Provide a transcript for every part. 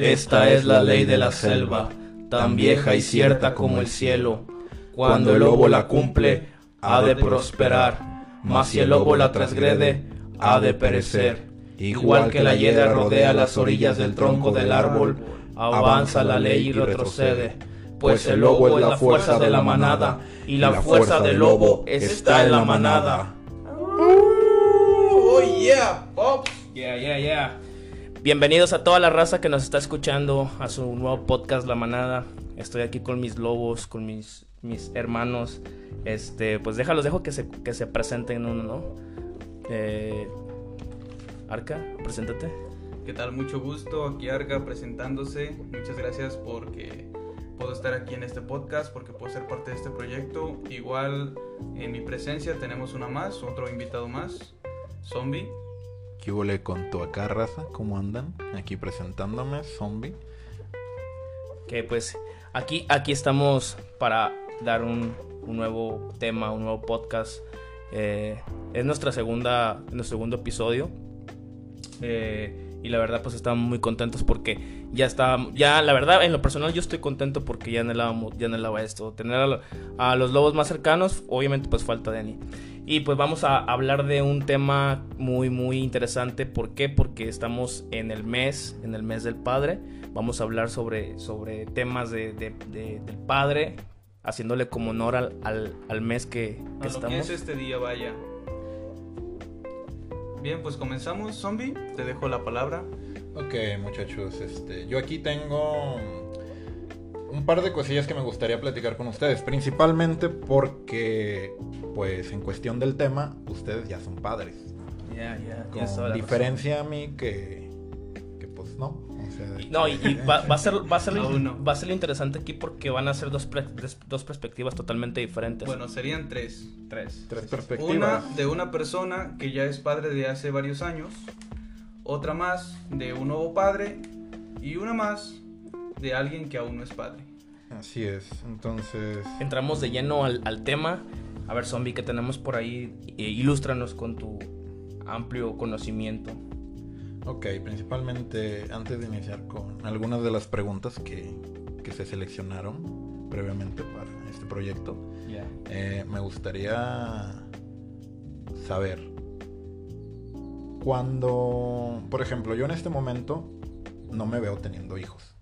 Esta es la ley de la selva, tan vieja y cierta como el cielo. Cuando el lobo la cumple, ha de prosperar, mas si el lobo la transgrede, ha de perecer. Igual que la hiedra rodea las orillas del tronco del árbol, avanza la ley y retrocede. Pues el lobo es la fuerza de la manada, y la fuerza del lobo está en la manada. Oh yeah, pops. Yeah, yeah, yeah. Bienvenidos a toda la raza que nos está escuchando a su nuevo podcast La Manada. Estoy aquí con mis lobos, con mis, mis hermanos. Este, pues déjalos, dejo que se, que se presenten uno, ¿no? Eh, Arca, preséntate. ¿Qué tal? Mucho gusto. Aquí Arca presentándose. Muchas gracias porque puedo estar aquí en este podcast, porque puedo ser parte de este proyecto. Igual en mi presencia tenemos una más, otro invitado más, Zombie. ¿Qué huele con tu acá, raza? ¿Cómo andan? Aquí presentándome, zombie. Que pues aquí, aquí estamos para dar un, un nuevo tema, un nuevo podcast. Eh, es nuestra segunda, nuestro segundo episodio. Eh, y la verdad pues estamos muy contentos porque ya está, ya la verdad en lo personal yo estoy contento porque ya anhelaba, ya anhelaba esto, tener a, a los lobos más cercanos, obviamente pues falta Dani. Y pues vamos a hablar de un tema muy muy interesante, ¿por qué? Porque estamos en el mes, en el mes del padre, vamos a hablar sobre, sobre temas de, de- de- del padre, haciéndole como honor al, al, al mes que, A que lo estamos. que es este día, vaya. Bien, pues comenzamos, Zombie. Te dejo la palabra. Ok, muchachos, este, yo aquí tengo un par de cosillas que me gustaría platicar con ustedes, principalmente porque, pues, en cuestión del tema, ustedes ya son padres. Ya, ya, Con diferencia a mí que, que pues no. O sea, No, y, y va, va a ser, va, a ser, Aún no. va a ser lo interesante aquí porque van a ser dos, pre- dos perspectivas totalmente diferentes. Bueno, serían tres. tres. tres Una perspectivas. de una persona que ya es padre de hace varios años, otra más de un nuevo padre y una más de alguien que aún no es padre. Así es, entonces... Entramos de lleno al, al tema. A ver, zombie, ¿qué tenemos por ahí? Eh, ilústranos con tu amplio conocimiento. Ok, principalmente antes de iniciar con algunas de las preguntas que, que se seleccionaron previamente para este proyecto, Ya. eh, me gustaría saber cuando, por ejemplo, yo en este momento no me veo teniendo hijos.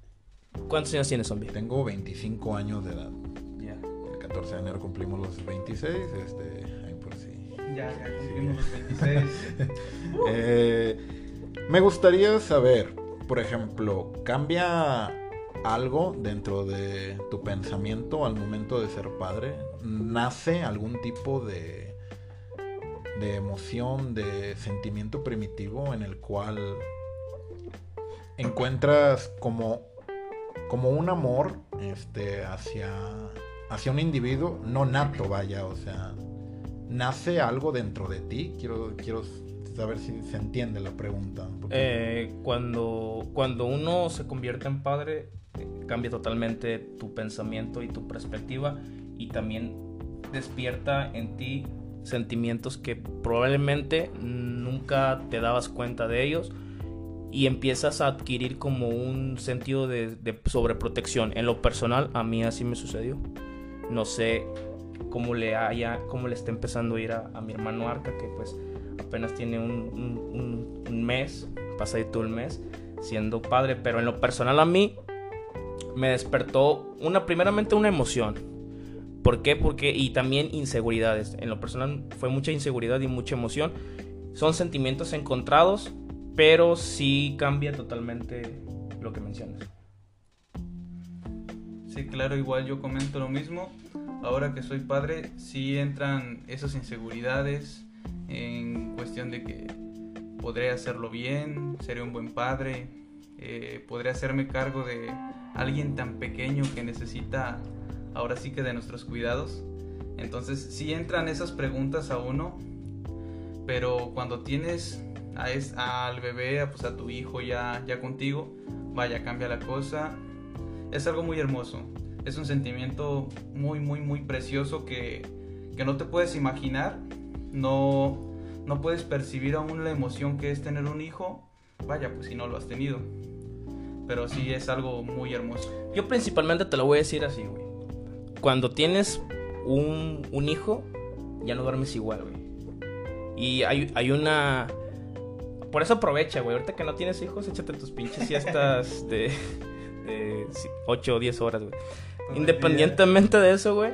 ¿Cuántos años tienes, zombie? Tengo 25 años de edad. Ya. El 14 de enero cumplimos los 26, este, ahí por si Ya, ya cumplimos los 26. Eh, me gustaría saber, por ejemplo, ¿cambia algo dentro de tu pensamiento al momento de ser padre? ¿Nace algún tipo de, de emoción, de sentimiento primitivo en el cual encuentras como, como un amor este, hacia, hacia un individuo no nato, vaya, o sea, nace algo dentro de ti? Quiero, quiero saber si se entiende la pregunta. Eh, cuando, cuando uno se convierte en padre, eh, cambia totalmente tu pensamiento y tu perspectiva y también despierta en ti sentimientos que probablemente nunca te dabas cuenta de ellos y empiezas a adquirir como un sentido de, de sobreprotección. En lo personal, a mí así me sucedió. No sé cómo le haya, cómo le está empezando a ir a, mi hermano Arca, que pues apenas tiene un, un- un- un mes, pasadito el mes, siendo padre, pero en lo personal a mí me despertó una, primeramente una emoción. ¿Por qué? Porque, y también inseguridades. En lo personal fue mucha inseguridad y mucha emoción. Son sentimientos encontrados, pero sí cambia totalmente lo que mencionas. Sí, claro, igual yo comento lo mismo. Ahora que soy padre, sí entran esas inseguridades en cuestión de que podré hacerlo bien, seré un buen padre, eh, podré hacerme cargo de alguien tan pequeño que necesita ahora sí que de nuestros cuidados. Entonces sí entran esas preguntas a uno, pero cuando tienes a es- al bebé, a, pues a tu hijo ya, ya contigo, vaya, cambia la cosa. Es algo muy hermoso. Es un sentimiento muy, muy, muy precioso que, que no te puedes imaginar. No, no puedes percibir aún la emoción que es tener un hijo. Vaya, pues si no lo has tenido. pero sí es algo muy hermoso. Yo principalmente te lo voy a decir así, güey. Cuando tienes un, un hijo, ya no duermes igual, güey. Y hay, hay una... Por eso aprovecha, güey. Ahorita que no tienes hijos, échate tus pinches siestas de, de 8 o 10 horas, güey. Independientemente de eso, güey,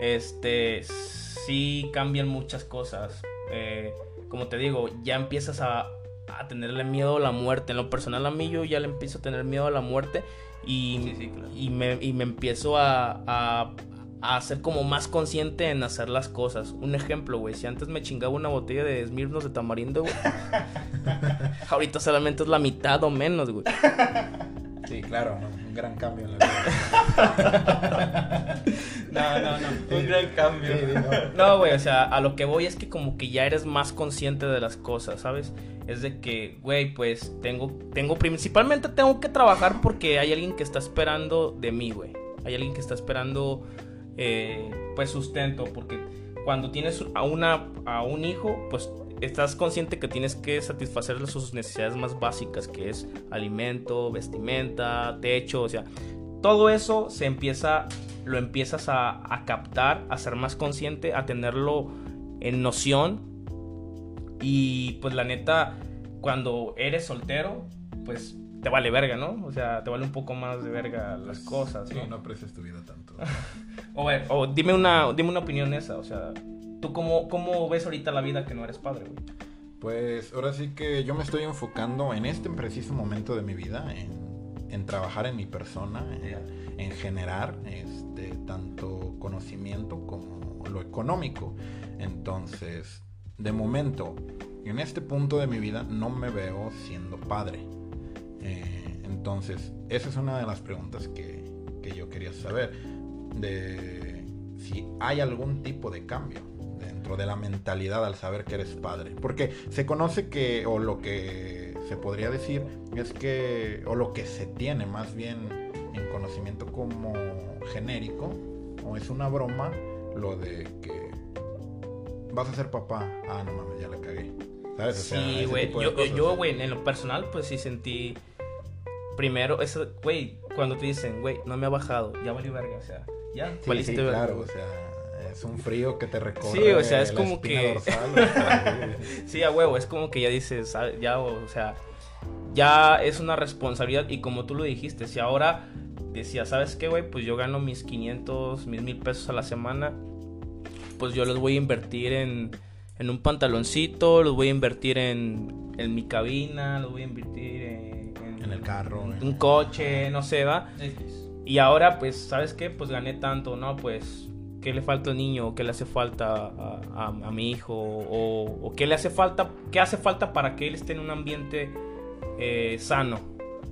este, sí cambian muchas cosas. Eh, como te digo, ya empiezas a, a tenerle miedo a la muerte. En lo personal a mí yo ya le empiezo a tener miedo a la muerte y, Sí, sí, claro. y, me, y me empiezo a, a, a ser como más consciente en hacer las cosas. Un ejemplo, güey, si antes me chingaba una botella de Smirnoff de tamarindo, güey. ahorita solamente es la mitad o menos, güey. Sí, claro, ¿no? un gran cambio en la vida. No, no, no. Un gran cambio. Sí. No, güey, o sea, a lo que voy es que como que ya eres más consciente de las cosas, ¿sabes? Es de que, güey, pues tengo, tengo, principalmente tengo que trabajar porque hay alguien que está esperando de mí, güey. Hay alguien que está esperando, eh, pues, sustento, porque cuando tienes a, una, a un hijo, pues estás consciente que tienes que satisfacer sus necesidades más básicas, que es alimento, vestimenta, techo, o sea, todo eso se empieza, lo empiezas a, a captar, a ser más consciente, a tenerlo en noción. Y pues la neta, cuando eres soltero, pues te vale verga, ¿no? O sea, te vale un poco más de verga las cosas, Sí, ¿no? no aprecias tu vida tanto. O, ver, o dime una, dime una opinión esa, o sea, ¿tú cómo, cómo ves ahorita la vida que no eres padre, güey? Pues ahora sí que yo me estoy enfocando en este preciso momento de mi vida, en, en trabajar en mi persona, en, en generar este, tanto conocimiento como lo económico. Entonces, de momento, en este punto de mi vida no me veo siendo padre. Eh, entonces, esa es una de las preguntas que, que yo quería saber. De si hay algún tipo de cambio dentro de la mentalidad al saber que eres padre. Porque se conoce que, o lo que se podría decir, es que, o lo que se tiene más bien en conocimiento como genérico, o es una broma, lo de que vas a ser papá. Ah, no mames, ya la cagué. ¿Sabes? O sea, Sí, güey. Yo, yo, güey, en lo personal, pues sí sentí. Primero, eso, güey, cuando te dicen, güey, no me ha bajado, ya valió verga, o sea, ya, Sí, claro, o sea, es un frío que te recorre. Sí, o sea, es como que- dorsal, o sea, sí. A huevo, es como que ya dices, ah, ya, o sea, ya es una responsabilidad y como tú lo dijiste, si ahora decía, ¿sabes qué, güey? Pues yo gano mis 500, mis mil pesos a la semana, pues yo los voy a invertir en, en un pantaloncito, los voy a invertir en, en mi cabina, los voy a invertir en, En el carro, en en- un coche, no sé, va. X. Y ahora, pues, ¿sabes qué? Pues gané tanto, ¿no? Pues, ¿qué le falta al niño? ¿Qué le hace falta a, a- a mi hijo? O, o qué le hace falta? ¿Qué hace falta para que él esté en un ambiente eh, sano?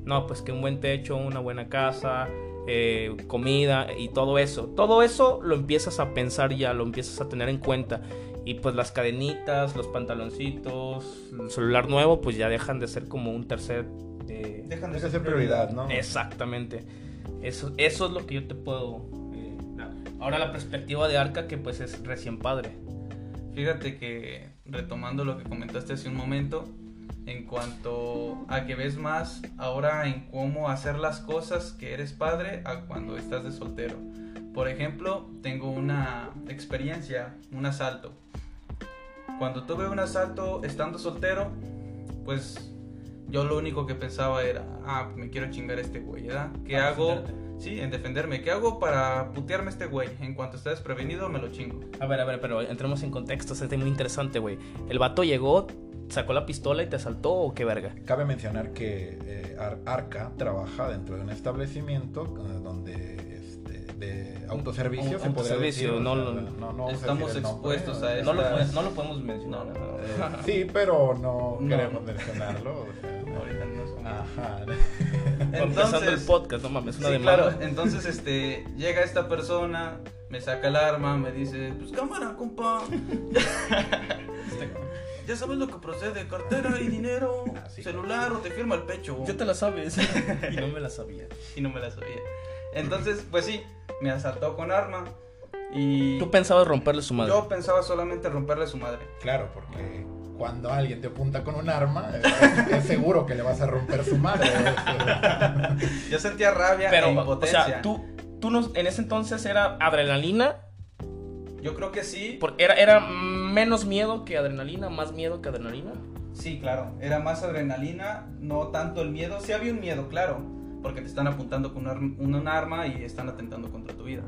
No, pues que un buen techo, una buena casa, eh, comida y todo eso. Todo eso lo empiezas a pensar ya, lo empiezas a tener en cuenta. Y pues las cadenitas, los pantaloncitos, el celular nuevo, pues ya dejan de ser como un tercer... eh, Dejan de ser prioridad, ¿no? Exactamente. Eso, eso es lo que yo te puedo eh, dar. Ahora la perspectiva de Arca, que pues es recién padre. Fíjate que retomando lo que comentaste hace un momento, en cuanto a que ves más ahora en cómo hacer las cosas que eres padre a cuando estás de soltero. Por ejemplo, tengo una experiencia, un asalto. Cuando tuve un asalto estando soltero, pues yo lo único que pensaba era, ah, me quiero chingar a este güey, ¿verdad? ¿Qué Para hago? defenderte. Sí, en defenderme. ¿Qué hago para putearme a este güey? En cuanto esté desprevenido, me lo chingo. A ver, a ver, pero entremos en contexto. Este es muy interesante, güey. El vato llegó, sacó la pistola y te asaltó o qué verga. Cabe mencionar que eh, Ar- Arca trabaja dentro de un establecimiento eh, donde de autoservicio se podría o no sea, lo- no- no vamos a estamos nombre, expuestos a sea, No lo, Estas- puede- no lo podemos mencionar. No, no, ¿no? eh, sí, pero no, No. queremos mencionarlo. o sea, Ahorita no son- Ajá. Empezando el podcast, no mames, una sí, claro. Entonces, este, llega esta persona, me saca el arma, me dice, pues cámara, compa. ya sabes lo que procede, cartera y dinero, Ah, sí. celular o te firma el pecho. Ya te la sabes. y no me la sabía. y no me la sabía. Entonces, pues sí, me asaltó con arma. Y Tú pensabas romperle su madre. yo pensaba solamente romperle su madre. Claro, porque cuando alguien te apunta con un arma, es, es seguro que le vas a romper su madre. Yo sentía rabia Pero, e o impotencia. sea, tú, tú no, en ese entonces era adrenalina. Yo creo que sí. Porque era, era menos miedo que adrenalina, más miedo que adrenalina. Sí, claro. Era más adrenalina, no tanto el miedo. Sí había un miedo, claro. Porque te están apuntando con un, un arma y están atentando contra tu vida.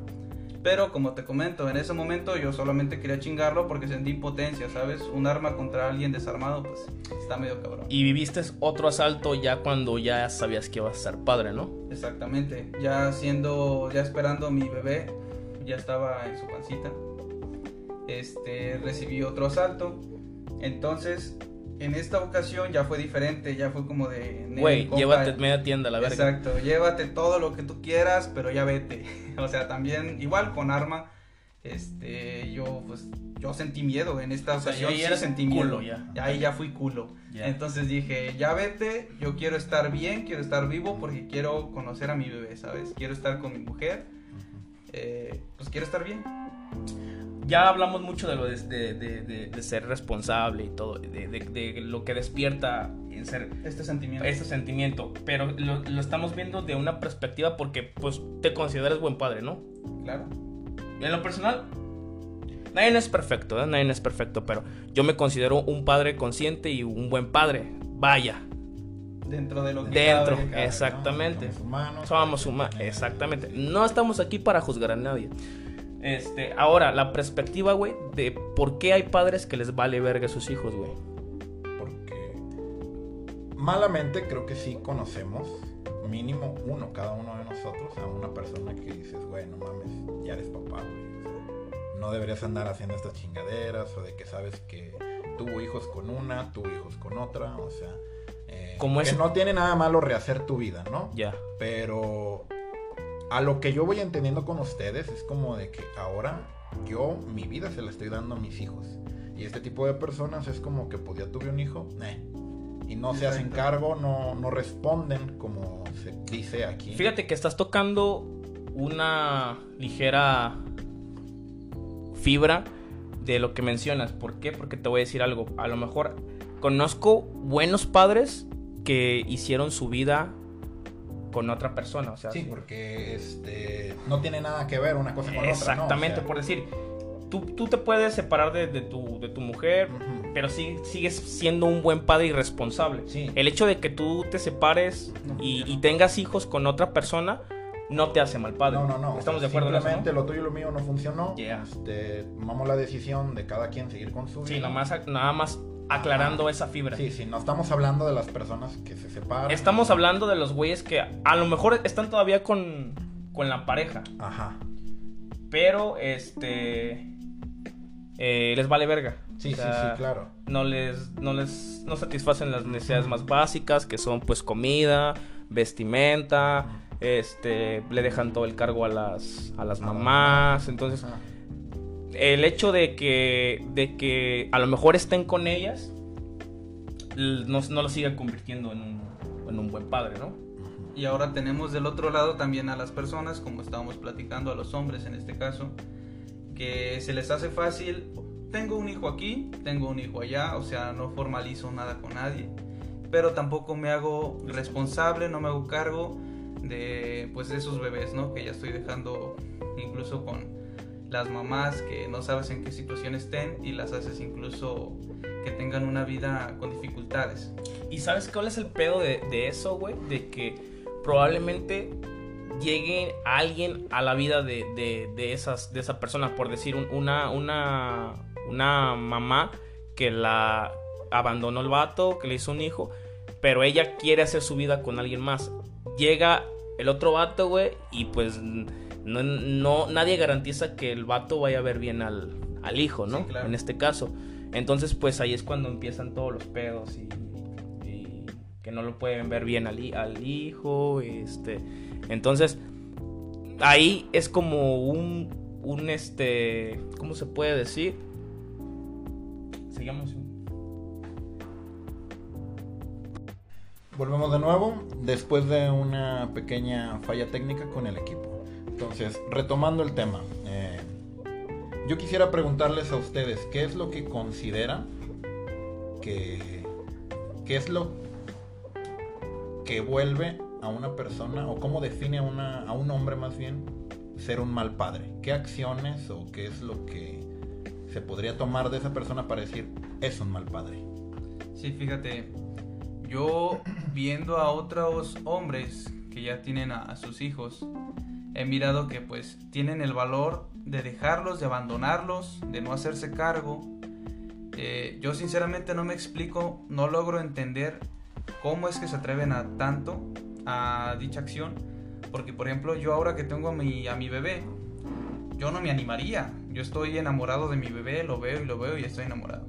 Pero como te comento, en ese momento yo solamente quería chingarlo porque sentí impotencia, ¿sabes? Un arma contra alguien desarmado, pues está medio cabrón. Y viviste otro asalto ya cuando ya sabías que ibas a ser padre, ¿no? Exactamente. Ya siendo, ya esperando mi bebé, ya estaba en su pancita. Este, recibí otro asalto. Entonces, en esta ocasión ya fue diferente, ya fue como de... "Nel, Güey, llévate media tienda la verga. Exacto, llévate todo lo que tú quieras, pero ya vete. o sea, también, igual con arma, este, yo pues, yo sentí miedo en esta O sea, ocasión, ya sí sentí culo, miedo. ya. Ahí ya fui culo. Ya. Entonces dije, ya vete, yo quiero estar bien, quiero estar vivo porque quiero conocer a mi bebé, ¿sabes? Quiero estar con mi mujer, eh, pues quiero estar bien. Ya hablamos mucho de lo de, de- de- de- de ser responsable y todo, de, de- de lo que despierta en ser Este sentimiento. ese sentimiento, pero lo, lo estamos viendo de una perspectiva porque pues te consideras buen padre, ¿no? Claro. En lo personal, nadie es perfecto, ¿eh? nadie es perfecto, pero yo me considero un padre consciente y un buen padre. Vaya, Dentro de lo que Dentro. cabe. Cabe, ¿no? Exactamente. Somos humanos. somos humanos, exactamente. No estamos aquí para juzgar a nadie. Este, ahora, la perspectiva, güey, de por qué hay padres que les vale verga a sus hijos, güey. Porque malamente creo que sí conocemos, mínimo uno, cada uno de nosotros, a una persona que dices, güey, no mames, ya eres papá, güey. O sea, no deberías andar haciendo estas chingaderas o de que sabes que tuvo hijos con una, tuvo hijos con otra, o sea... eh, Como que no tiene nada malo rehacer tu vida, ¿no? Ya. Pero a lo que yo voy entendiendo con ustedes es como de que ahora yo mi vida se la estoy dando a mis hijos. Y este tipo de personas es como que pues ya tuve un hijo, eh, y no se hacen cargo, no, no responden como se dice aquí. Fíjate que estás tocando una ligera fibra de lo que mencionas. ¿Por qué? Porque te voy a decir algo. A lo mejor conozco buenos padres que hicieron su vida con otra persona. O sea, Sí, porque este no tiene nada que ver una cosa con otra. ¿no? O exactamente, sea, por decir, tú, tú te puedes separar de, de tu, de tu mujer, pero sí, sigues siendo un buen padre y responsable. Sí. El hecho de que tú te separes No, y, tengas hijos con otra persona no te hace mal padre. No, no, no. Estamos o de acuerdo en eso, Simplemente lo tuyo y lo mío no funcionó. Yeah. Este, tomamos la decisión de cada quien seguir con su vida. Sí, nada más, nada más aclarando esa fibra. Sí, sí, no estamos hablando de las personas que se separan. Estamos hablando de los güeyes que a lo mejor están todavía con, con la pareja, Ajá. pero este eh, les vale verga. Sí, O sea, sí, sí, claro. No les, no les no satisfacen las necesidades más básicas, que son pues comida, vestimenta, este, le dejan todo el cargo a las, a las mamás. Entonces, Ajá. El hecho de que, de que a lo mejor estén con ellas, no, no lo siga convirtiendo en un, en un buen padre, ¿no? Y ahora tenemos del otro lado también a las personas, como estábamos platicando, a los hombres en este caso, que se les hace fácil, tengo un hijo aquí, tengo un hijo allá, o sea, no formalizo nada con nadie, pero tampoco me hago responsable, no me hago cargo de pues de esos bebés, ¿no? Que ya estoy dejando incluso con las mamás que no sabes en qué situación estén y las haces incluso que tengan una vida con dificultades. ¿Y sabes cuál es el pedo de, de eso, güey? De que probablemente llegue alguien a la vida de, de, de esas, de esa persona, por decir, un- una, una, una mamá que la abandonó el vato, que le hizo un hijo, pero ella quiere hacer su vida con alguien más. Llega el otro vato, güey, y pues no, no, nadie garantiza que el vato vaya a ver bien al, al hijo, ¿no? Sí, claro. En este caso. Entonces, pues ahí es cuando empiezan todos los pedos y, y que no lo pueden ver bien al, al hijo, este, entonces ahí es como un, un este, ¿cómo se puede decir? Sigamos. Volvemos de nuevo después de una pequeña falla técnica con el equipo. Entonces, retomando el tema. eh, yo quisiera preguntarles a ustedes, ¿qué es lo que consideran que... ¿Qué es lo que vuelve a una persona o cómo define a, una, a un hombre más bien ser un mal padre? ¿Qué acciones o qué es lo que se podría tomar de esa persona para decir es un mal padre? Sí, fíjate, yo viendo a otros hombres que ya tienen a, sus hijos, he mirado que pues tienen el valor de dejarlos, de abandonarlos, de no hacerse cargo. Eh, yo sinceramente no me explico, no logro entender cómo es que se atreven a tanto a dicha acción. Porque por ejemplo yo ahora que tengo a mi, a mi bebé, yo no me animaría. Yo estoy enamorado de mi bebé, lo veo y lo veo y estoy enamorado.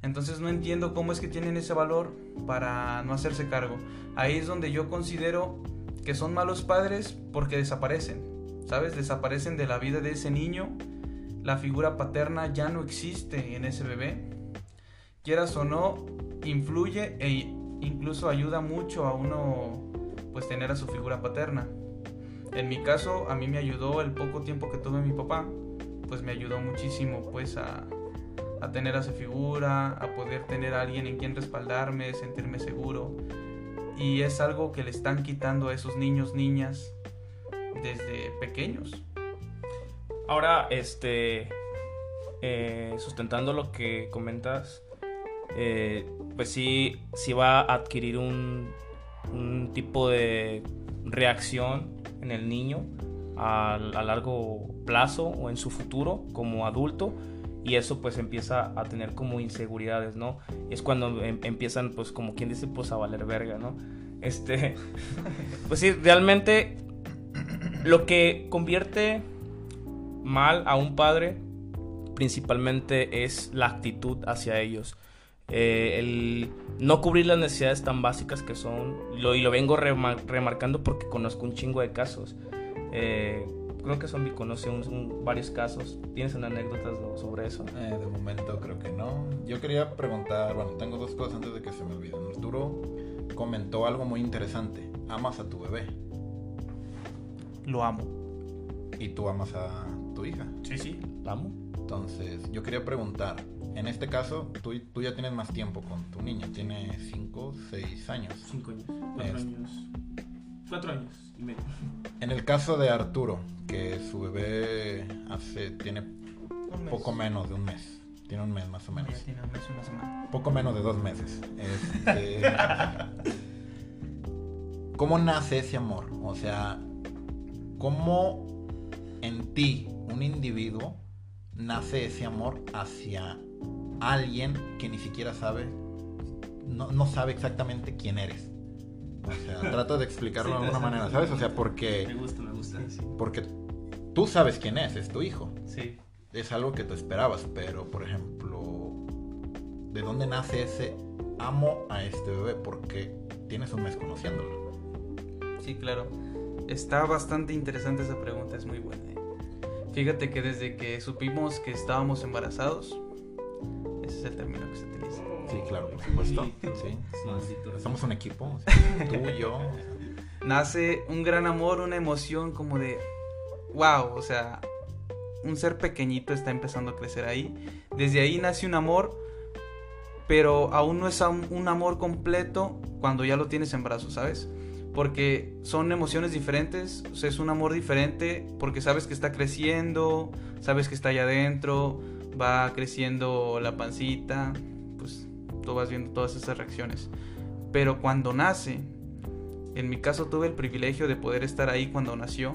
Entonces no entiendo cómo es que tienen ese valor para no hacerse cargo. Ahí es donde yo considero que son malos padres porque desaparecen, ¿sabes? Desaparecen de la vida de ese niño. La figura paterna ya no existe en ese bebé. Quieras o no, influye e incluso ayuda mucho a uno pues tener a su figura paterna. En mi caso, a mí me ayudó el poco tiempo que tuve mi papá, pues me ayudó muchísimo pues a, tener a esa figura, a poder tener a alguien en quien respaldarme, sentirme seguro. Y es algo que le están quitando a esos niños, niñas, desde pequeños. Ahora, este, eh, sustentando lo que comentas, eh, pues sí, sí va a adquirir un, un tipo de reacción en el niño a, largo plazo o en su futuro como adulto y eso pues empieza a tener como inseguridades, ¿no? Es cuando em, empiezan pues como quien dice pues a valer verga, ¿no? Este, pues sí, realmente lo que convierte mal a un padre principalmente es la actitud hacia ellos. Eh, el no cubrir las necesidades tan básicas que son, lo, y lo vengo remarcando porque conozco un chingo de casos. Eh, creo que Zombie conoce un, varios casos. ¿Tienes una anécdotas sobre eso? Eh, de momento creo que no. Yo quería preguntar, bueno, tengo dos cosas antes de que se me olviden. Arturo comentó algo muy interesante. ¿Amas a tu bebé? Lo amo. ¿Y tú amas a tu hija? Sí, sí, la amo. Entonces, yo quería preguntar, en este caso, tú, tú ya tienes más tiempo con tu niña, tiene 5, 6 años. 5 años, 4 años. 4 años y medio. En el caso de Arturo, que su bebé hace, tiene poco menos de un mes. Tiene un mes más o menos. tiene un mes, una semana. Poco menos de dos meses. Este, ¿Cómo nace ese amor? O sea, ¿cómo en ti, un individuo, nace ese amor hacia alguien que ni siquiera sabe, no, no sabe exactamente quién eres? O sea, trato de explicarlo de alguna manera, ¿sabes? O sea, porque... Me gusta, me gusta. Porque tú sabes quién es, es tu hijo. Sí. Es algo que tú esperabas, pero por ejemplo, ¿de dónde nace ese amo a este bebé? Porque tienes un mes conociéndolo. Sí, claro. Está bastante interesante esa pregunta, es muy buena. ¿eh? Fíjate que desde que supimos que estábamos embarazados, ese es el término que se utiliza. Sí, claro, por supuesto. Sí, Somos un equipo, tú y yo. Nace un gran amor, una emoción como de, wow, o sea, un ser pequeñito está empezando a crecer ahí. Desde ahí nace un amor, pero aún no es un amor completo cuando ya lo tienes en brazos, ¿sabes? Porque son emociones diferentes, o es un amor diferente porque sabes que está creciendo, sabes que está allá adentro, va creciendo la pancita, pues tú vas viendo todas esas reacciones. Pero cuando nace, en mi caso tuve el privilegio de poder estar ahí cuando nació,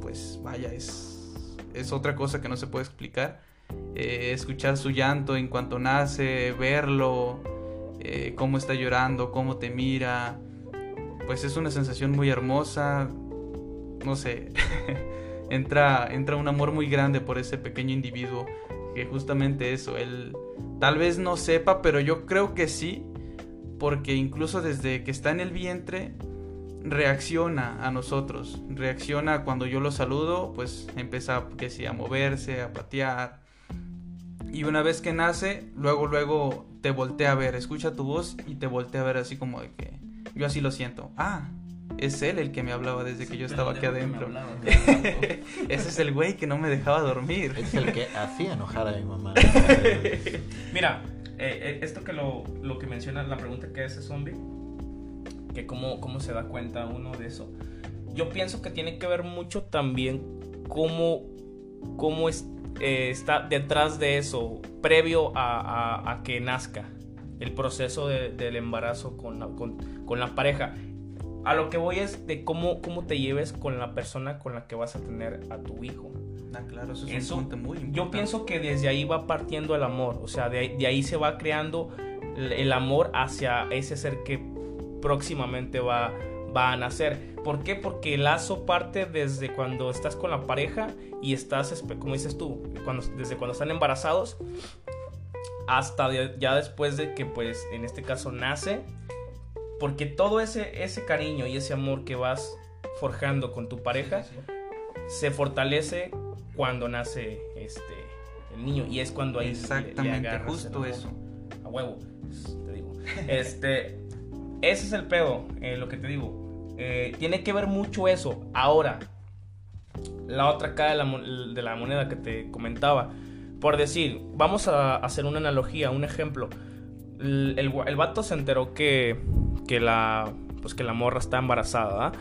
pues vaya, es, es otra cosa que no se puede explicar. Eh, escuchar su llanto en cuanto nace, verlo, eh, cómo está llorando, cómo te mira, pues es una sensación muy hermosa, no sé, entra, entra un amor muy grande por ese pequeño individuo que justamente eso, él tal vez no sepa, pero yo creo que sí, porque incluso desde que está en el vientre reacciona a nosotros, reacciona cuando yo lo saludo, pues empieza que a moverse, a patear. Y una vez que nace, luego luego te voltea a ver, escucha tu voz y te voltea a ver así como de que yo así lo siento. Ah, es él el que me hablaba desde que yo estaba aquí adentro. Hablaba. Ese es el güey que no me dejaba dormir. Es el que hacía enojar a mi mamá. Mira, eh, eh, esto que lo, lo que menciona, la pregunta que es ese zombie, que cómo, cómo se da cuenta uno de eso. Yo pienso que tiene que ver mucho también cómo, cómo es, eh, está detrás de eso, previo a, a- a que nazca el proceso de- del embarazo con la, con, con la pareja. A lo que voy es de cómo, cómo te lleves con la persona con la que vas a tener a tu hijo. Ah, claro, eso es Eso, un punto muy importante. Yo pienso que desde ahí va partiendo el amor, o sea, de ahí, de ahí se va creando el amor hacia ese ser que próximamente va, va a nacer. ¿Por qué? Porque el lazo parte desde cuando estás con la pareja y estás, como dices tú, cuando, desde cuando están embarazados hasta ya después de que, pues, en este caso nace. Porque todo ese, ese cariño y ese amor que vas forjando con tu pareja Sí, sí, sí. se fortalece cuando nace este el niño y es cuando ahí le- le Exactamente, agarras justo eso. a huevo te digo este ese es el pedo eh, lo que te digo Eh, tiene que ver mucho eso ahora la otra cara de la, mon- de la moneda que te comentaba por decir vamos a hacer una analogía un ejemplo el, el, vato se enteró que que la pues que la morra está embarazada ¿verdad?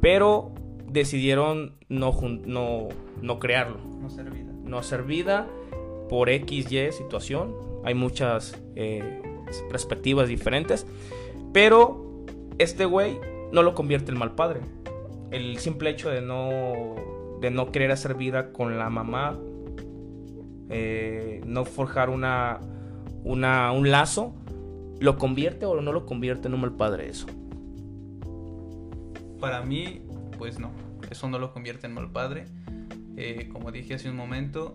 pero decidieron no, no, no crearlo, No ser vida. no hacer vida por X, Y situación. Hay muchas eh, perspectivas diferentes, pero este güey no lo convierte en mal padre. El simple hecho de no, de no querer hacer vida con la mamá, eh, no forjar una, una, un lazo, lo convierte o no lo convierte en un mal padre eso. Para mí, pues no. Eso no lo convierte en mal padre. Eh, como dije hace un momento,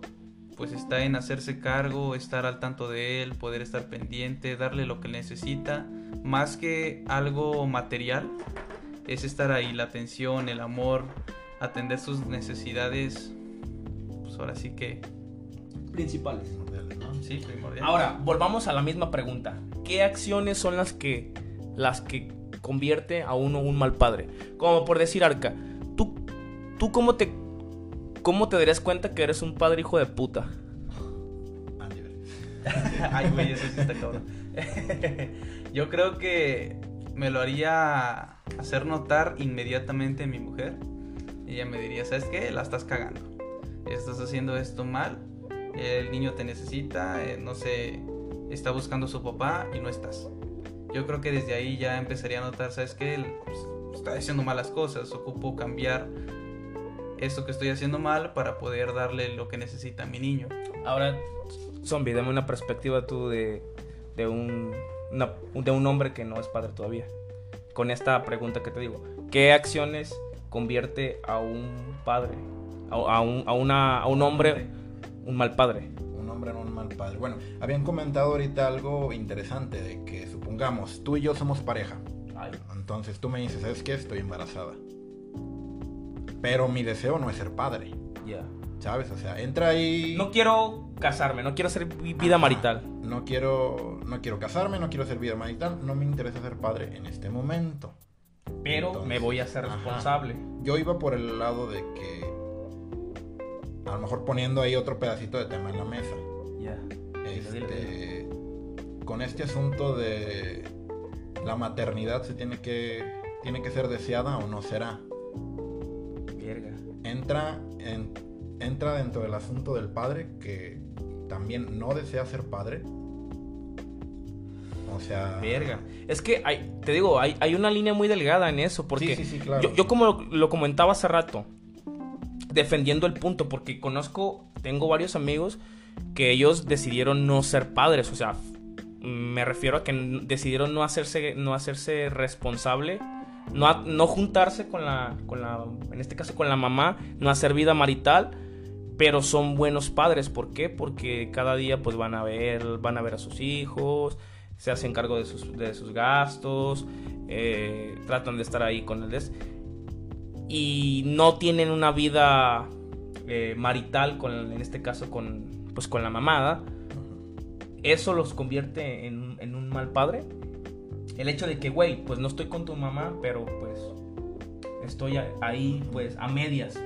pues está en hacerse cargo, estar al tanto de él, poder estar pendiente, darle lo que necesita. Más que algo material, es estar ahí, la atención, el amor, atender sus necesidades. Pues ahora sí que, Principales. sí, primordial. Ahora, volvamos a la misma pregunta. ¿Qué acciones son las que las que convierte a uno un mal padre? Como por decir, Arca, ¿tú, tú cómo te cómo te darías cuenta que eres un padre hijo de puta? Ay, güey, eso sí está cabrón. Yo creo que me lo haría hacer notar inmediatamente mi mujer. Ella me diría, ¿sabes qué? La estás cagando. Estás haciendo esto mal. El niño te necesita, eh, no sé, está buscando a su papá y no estás. Yo creo que desde ahí ya empezaría a notar, ¿sabes qué? Él, pues, está haciendo malas cosas. Ocupo cambiar esto que estoy haciendo mal para poder darle lo que necesita a mi niño. Ahora, zombie, dame una perspectiva tú de, de un una- de un hombre que no es padre todavía. Con esta pregunta que te digo, ¿qué acciones convierte a un padre, a, a un, a una, a un hombre, un mal padre? Un hombre en un mal padre. Bueno, habían comentado ahorita algo interesante de que supongamos, tú y yo somos pareja. Ay, Entonces tú me dices, ¿sabes qué? Estoy embarazada. Pero mi deseo no es ser padre, ya. ¿sabes? O sea, entra ahí... No quiero casarme, no quiero hacer vi- vida Ajá. marital. No quiero, no quiero casarme, no quiero hacer vida marital, no me interesa ser padre en este momento. Pero Entonces, me voy a ajá. responsable. Yo iba por el lado de que a lo mejor poniendo ahí otro pedacito de tema en la mesa. Ya. Este, con este asunto de la maternidad se tiene que tiene que ser deseada o no será. Verga. Entra en- entra dentro del asunto del padre que también no desea ser padre. O sea, Verga. Es que hay, te digo, hay, hay una línea muy delgada en eso. Porque Sí, sí, sí, claro. yo, yo como lo, lo comentaba hace rato, defendiendo el punto, porque conozco, tengo varios amigos que ellos decidieron no ser padres. O sea, me refiero a que decidieron no hacerse, no hacerse responsable. No, no juntarse con la, con la, en este caso con la mamá, no hacer vida marital, pero son buenos padres. ¿Por qué? Porque cada día pues van a ver, van a ver a sus hijos, se hacen cargo de sus, de sus gastos, eh, tratan de estar ahí con el des y no tienen una vida eh, marital con, en este caso con, pues con la mamada. Eso los convierte en, un- en un mal padre. el hecho de que, güey, pues no estoy con tu mamá, pero pues estoy ahí, pues a medias.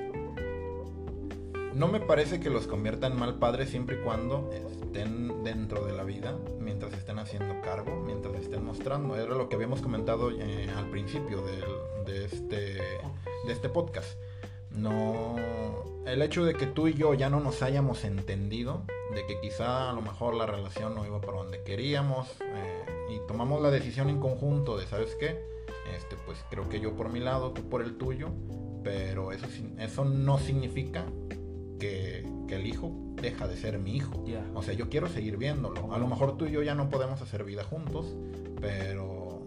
No me parece que los conviertan mal padres siempre y cuando estén dentro de la vida, mientras estén haciendo cargo, mientras estén mostrando. Era lo que habíamos comentado eh, al principio este, de este podcast. No, el hecho de que tú y yo ya no nos hayamos entendido, de que quizá a lo mejor la relación no iba por donde queríamos eh, y tomamos la decisión en conjunto de, ¿sabes qué? Este, pues creo que yo por mi lado, tú por el tuyo, pero eso, eso no significa que, que el hijo deja de ser mi hijo. Ya. O sea, yo quiero seguir viéndolo. A lo mejor tú y yo ya no podemos hacer vida juntos, pero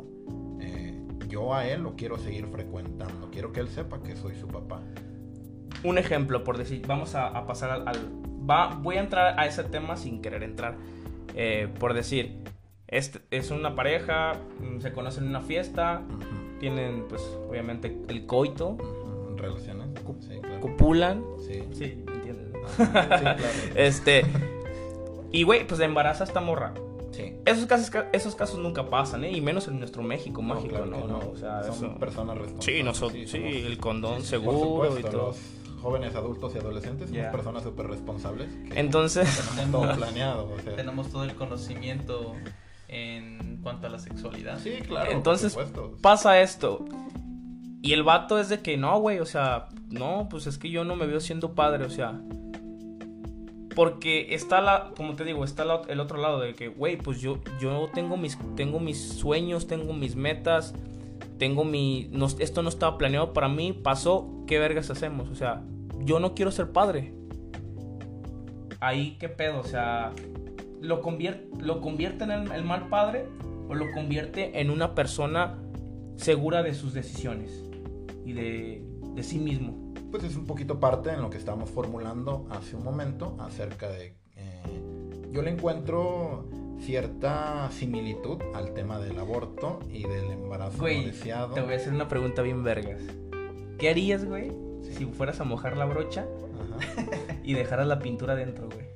eh, yo a él lo quiero seguir frecuentando. Quiero que él sepa que soy su papá. Un ejemplo, por decir, vamos a, a pasar al... al- va, voy a entrar a ese tema sin querer entrar. Eh, por decir, este, es una pareja, mm, se conocen en una fiesta, Ujú, tienen pues obviamente el coito, ujú, ¿Relaciones? Sí, claro. copulan. Sí. Sí, sí, claro. Este... Y güey, pues embaraza a esta morra. Sí. Esos casos, esos casos nunca pasan, ¿eh? Y menos en nuestro México No, mágico, claro ¿no? que no, o sea, Son eso- personas responsables. Sí, nosotros, sí, somos- el condón sí, sí, seguro por supuesto, y todo. Los jóvenes adultos y adolescentes somos personas súper responsables. que Entonces, tenemos todo planeado. o sea. Tenemos todo el conocimiento en cuanto a la sexualidad. Sí, claro. Entonces, pasa esto. Y el vato es de que no, güey, o sea, no, pues es que yo no me veo siendo padre, o sea. Porque está la, como te digo, está el otro lado de que, güey, pues yo, yo tengo mis, tengo mis sueños, tengo mis metas, tengo mi, no- esto no estaba planeado para mí, pasó, ¿qué vergas hacemos? O sea, yo no quiero ser padre. Ahí, ¿qué pedo? O sea, ¿lo convierte, lo convierte en el, el mal padre o lo convierte en una persona segura de sus decisiones y de, de sí mismo? Pues es un poquito parte en lo que estábamos formulando hace un momento acerca de... eh, yo le encuentro cierta similitud al tema del aborto y del embarazo Güey, deseado. te voy a hacer una pregunta bien vergas. ¿Qué harías, güey, si fueras a mojar la brocha Ajá. y dejaras la pintura dentro, güey?